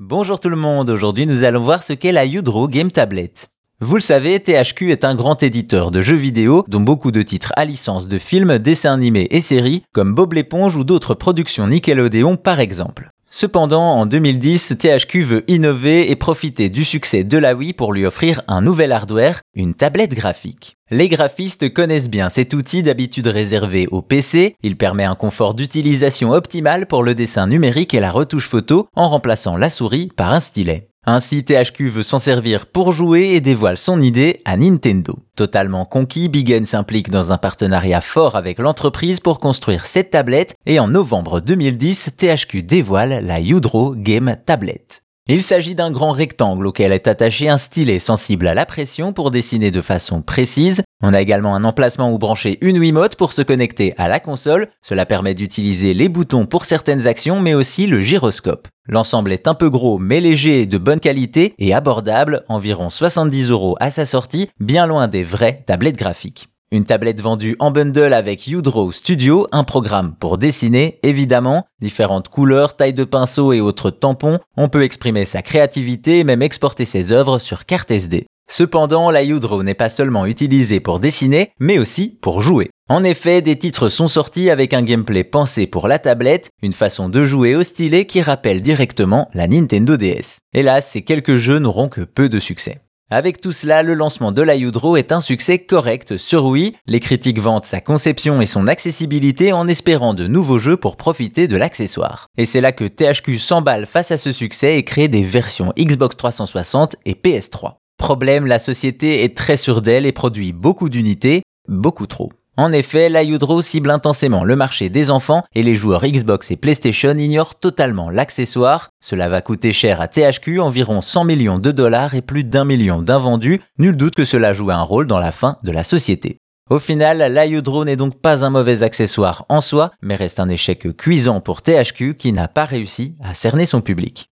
Bonjour tout le monde, aujourd'hui nous allons voir ce qu'est la Udro Game Tablet. Vous le savez, THQ est un grand éditeur de jeux vidéo, dont beaucoup de titres à licence de films, dessins animés et séries, comme Bob l'éponge ou d'autres productions Nickelodeon par exemple. Cependant, en 2010, THQ veut innover et profiter du succès de la Wii pour lui offrir un nouvel hardware, une tablette graphique. Les graphistes connaissent bien cet outil d'habitude réservé au PC, il permet un confort d'utilisation optimal pour le dessin numérique et la retouche photo en remplaçant la souris par un stylet. Ainsi, THQ veut s'en servir pour jouer et dévoile son idée à Nintendo. Totalement conquis, Big s'implique dans un partenariat fort avec l'entreprise pour construire cette tablette et en novembre 2010, THQ dévoile la Udro Game Tablet. Il s'agit d'un grand rectangle auquel est attaché un stylet sensible à la pression pour dessiner de façon précise. On a également un emplacement où brancher une Wiimote pour se connecter à la console. Cela permet d'utiliser les boutons pour certaines actions mais aussi le gyroscope. L'ensemble est un peu gros mais léger de bonne qualité et abordable, environ 70 euros à sa sortie, bien loin des vraies tablettes graphiques. Une tablette vendue en bundle avec Udraw Studio, un programme pour dessiner, évidemment, différentes couleurs, tailles de pinceau et autres tampons, on peut exprimer sa créativité et même exporter ses œuvres sur carte SD. Cependant, la Udraw n'est pas seulement utilisée pour dessiner, mais aussi pour jouer. En effet, des titres sont sortis avec un gameplay pensé pour la tablette, une façon de jouer au stylet qui rappelle directement la Nintendo DS. Hélas, ces quelques jeux n'auront que peu de succès. Avec tout cela, le lancement de la Udro est un succès correct sur Wii. Les critiques vantent sa conception et son accessibilité en espérant de nouveaux jeux pour profiter de l'accessoire. Et c'est là que THQ s'emballe face à ce succès et crée des versions Xbox 360 et PS3. Problème, la société est très sûre d'elle et produit beaucoup d'unités, beaucoup trop. En effet, la cible intensément le marché des enfants et les joueurs Xbox et PlayStation ignorent totalement l'accessoire. Cela va coûter cher à THQ, environ 100 millions de dollars et plus d'un million d'invendus. Nul doute que cela joue un rôle dans la fin de la société. Au final, la Udro n'est donc pas un mauvais accessoire en soi, mais reste un échec cuisant pour THQ qui n'a pas réussi à cerner son public.